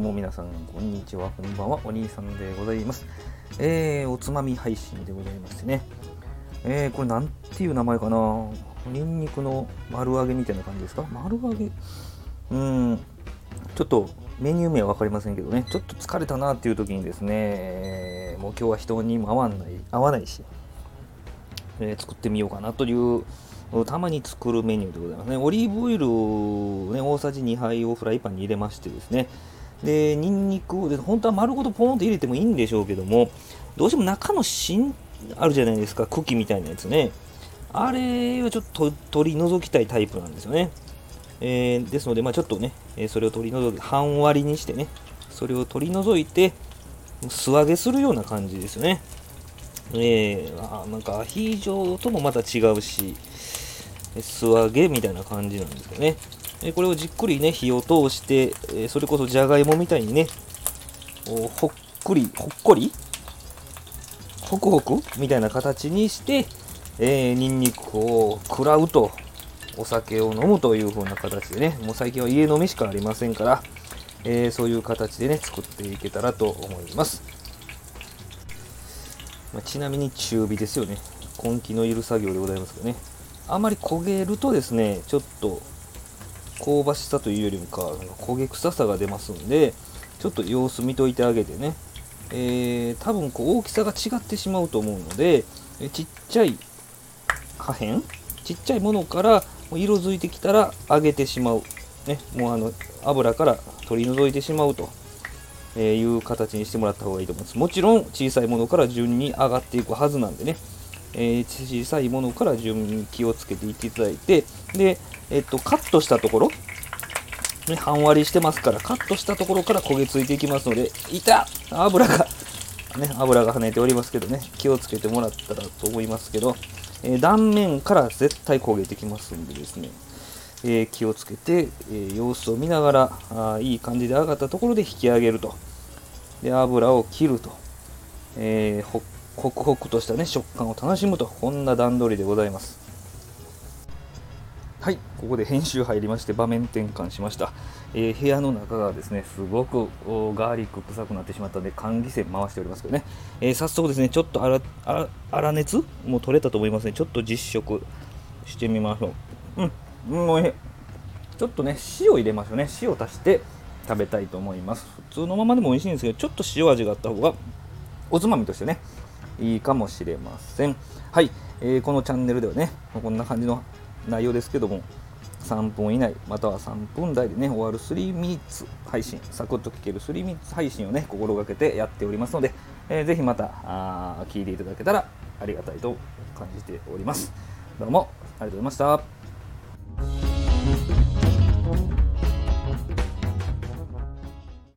も皆さん、こんにちは、こんばんは、お兄さんでございます。えー、おつまみ配信でございましてね。えー、これなんていう名前かなニンニクの丸揚げみたいな感じですか？丸揚げ？うん、ちょっとメニュー名は分かりませんけどね、ちょっと疲れたなっていう時にですね、もう今日は人にも合わない、合わないし、えー、作ってみようかなというたまに作るメニューでございますね。オリーブオイルを、ね、大さじ2杯をフライパンに入れましてですね、で、ニンニクをで、本当は丸ごとポーンと入れてもいいんでしょうけども、どうしても中の芯あるじゃないですか、茎みたいなやつね。あれはちょっと取り除きたいタイプなんですよね。えー、ですので、まあ、ちょっとね、えそれを取り除き、半割りにしてね、それを取り除いて、素揚げするような感じですよね。えー、あなんかアヒージョともまた違うし、素揚げみたいな感じなんですけどね。でこれをじっくりね、火を通して、えそれこそじゃがいもみたいにね、ほっくり、ほっこり？ホクホクみたいな形にして、えー、ニンニクを食らうと、お酒を飲むという風な形でね、もう最近は家飲みしかありませんから、えー、そういう形でね、作っていけたらと思います。まあ、ちなみに中火ですよね。根気のいる作業でございますけどね。あまり焦げるとですね、ちょっと香ばしさというよりもか、焦げ臭さが出ますんで、ちょっと様子見といてあげてね、えー、多分こう大きさが違ってしまうと思うので、ちっちゃい破片？ちっちゃいものから色づいてきたら揚げてしまう、ね、もうあの油から取り除いてしまうと、えいう形にしてもらった方がいいと思います。もちろん小さいものから順に上がっていくはずなんでね。えー、小さいものから順に気をつけていっていただいて、で、えっと、カットしたところ、ね、半割りしてますから、カットしたところから焦げついていきますので、いた油が、ね、油が跳ねておりますけどね、気をつけてもらったらと思いますけど、えー、断面から絶対焦げてきますんでですね、えー、気をつけて、え様子を見ながらあ、いい感じで上がったところで引き上げると。で、油を切ると。えー、ホクホクとしたね食感を楽しむとこんな段取りでございますはいここで編集入りまして場面転換しました、えー、部屋の中がですねすごくガーリック臭くなってしまったので換気扇回しておりますけどね、えー、早速ですねちょっと粗熱？もう取れたと思いますねちょっと実食してみましょう。うんもうちょっとね塩入れましょうね。塩足して食べたいと思います。普通のままでも美味しいんですけどちょっと塩味があった方がおつまみとしてねいいかもしれません。はい、えー、このチャンネルではね、こんな感じの内容ですけども、3分以内、または3分台でね、終わる3ミーツ配信、サクッと聞ける3ミーツ配信をね、心がけてやっておりますので、えー、ぜひまたあ聞いていただけたらありがたいと感じております。どうもありがとうございました。